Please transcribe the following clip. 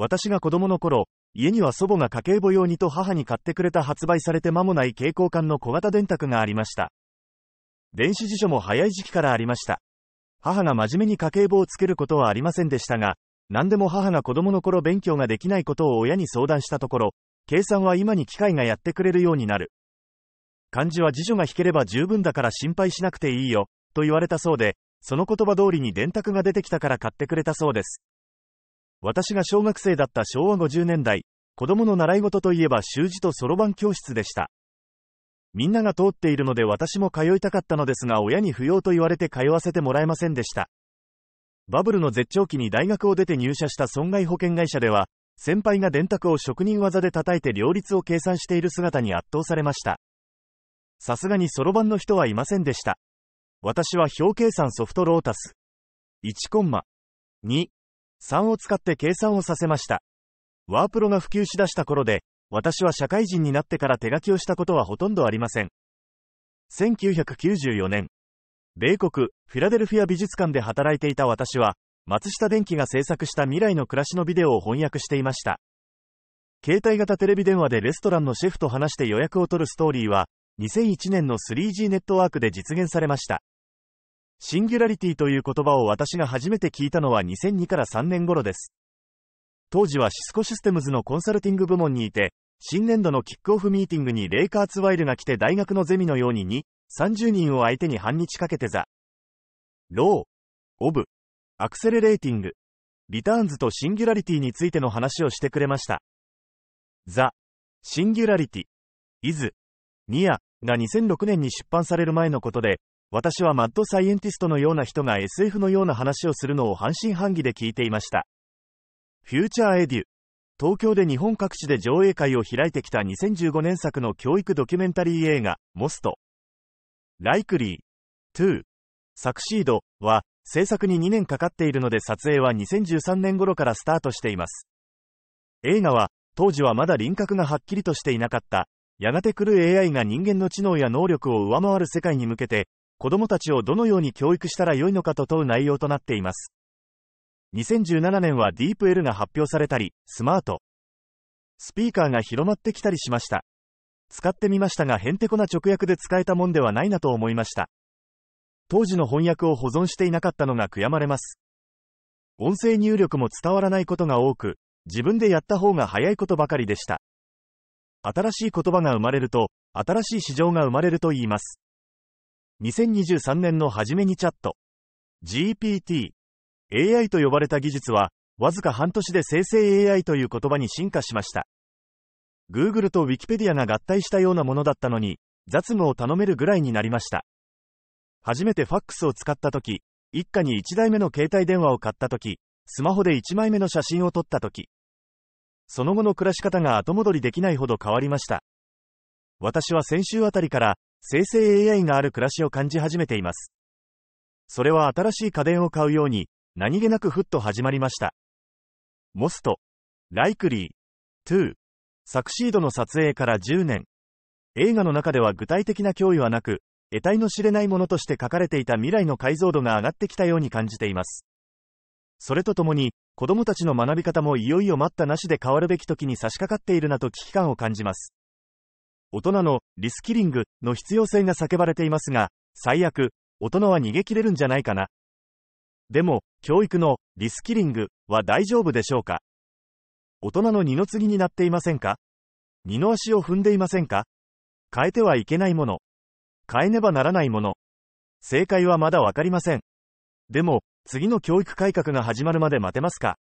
私が子供の頃、家には祖母が家計簿用にと母に買ってくれた発売されて間もない蛍光管の小型電卓がありました。電子辞書も早い時期からありました。母が真面目に家計簿をつけることはありませんでしたが、何でも母が子供の頃勉強ができないことを親に相談したところ、計算は今に機械がやってくれるようになる。漢字は辞書が引ければ十分だから心配しなくていいよ、と言われたそうで、その言葉通りに電卓が出てきたから買ってくれたそうです。私が小学生だった昭和50年代、子供の習い事といえば習字とそろばん教室でした。みんなが通っているので私も通いたかったのですが親に不要と言われて通わせてもらえませんでした。バブルの絶頂期に大学を出て入社した損害保険会社では、先輩が電卓を職人技で叩いて両立を計算している姿に圧倒されました。さすがにそろばんの人はいませんでした。私は表計算ソフトロータス。1コンマ。2。3を使って計算をさせました。ワープロが普及しだした頃で、私は社会人になってから手書きをしたことはほとんどありません。1994年、米国、フィラデルフィア美術館で働いていた私は、松下電器が制作した未来の暮らしのビデオを翻訳していました。携帯型テレビ電話でレストランのシェフと話して予約を取るストーリーは、2001年の 3G ネットワークで実現されました。シンギュラリティという言葉を私が初めて聞いたのは2002から3年頃です。当時はシスコシステムズのコンサルティング部門にいて、新年度のキックオフミーティングにレイカーツワイルが来て大学のゼミのように2、30人を相手に半日かけて The Law of Accelerating Returns とシンギュラリティについての話をしてくれました。 The Singularity Is Near が2006年に出版される前のことで、私はマッドサイエンティストのような人が SF のような話をするのを半信半疑で聞いていました。フューチャーエデュ。東京で日本各地で上映会を開いてきた2015年作の教育ドキュメンタリー映画、 Most Likely to Succeed は、制作に2年かかっているので撮影は2013年頃からスタートしています。映画は、当時はまだ輪郭がはっきりとしていなかった、やがて来る AI が人間の知能や能力を上回る世界に向けて、子供たちをどのように教育したらよいのかと問う内容となっています。2017年はディープ L が発表されたり、スマート、スピーカーが広まってきたりしました。使ってみましたがへんてこな直訳で使えたもんではないなと思いました。当時の翻訳を保存していなかったのが悔やまれます。音声入力も伝わらないことが多く、自分でやった方が早いことばかりでした。新しい言葉が生まれると、新しい市場が生まれると言います。2023年の初めにチャット、GPT、AI と呼ばれた技術は、わずか半年で生成 AI という言葉に進化しました。Google と Wikipedia が合体したようなものだったのに、雑務を頼めるぐらいになりました。初めてファックスを使った時、一家に1台目の携帯電話を買った時、スマホで1枚目の写真を撮った時、その後の暮らし方が後戻りできないほど変わりました。私は先週あたりから生成 AI がある暮らしを感じ始めています。それは新しい家電を買うように、何気なくふっと始まりました。 Most Likely to Succeed の撮影から10年。映画の中では具体的な脅威はなく、得体の知れないものとして書かれていた未来の解像度が上がってきたように感じています。それとともに、子供たちの学び方もいよいよ待ったなしで変わるべき時に差し掛かっているなと危機感を感じます。大人のリスキリングの必要性が叫ばれていますが、最悪、大人は逃げ切れるんじゃないかな。でも、教育のリスキリングは大丈夫でしょうか？大人の二の次になっていませんか？二の足を踏んでいませんか？変えてはいけないもの。変えねばならないもの。正解はまだわかりません。でも、次の教育改革が始まるまで待てますか？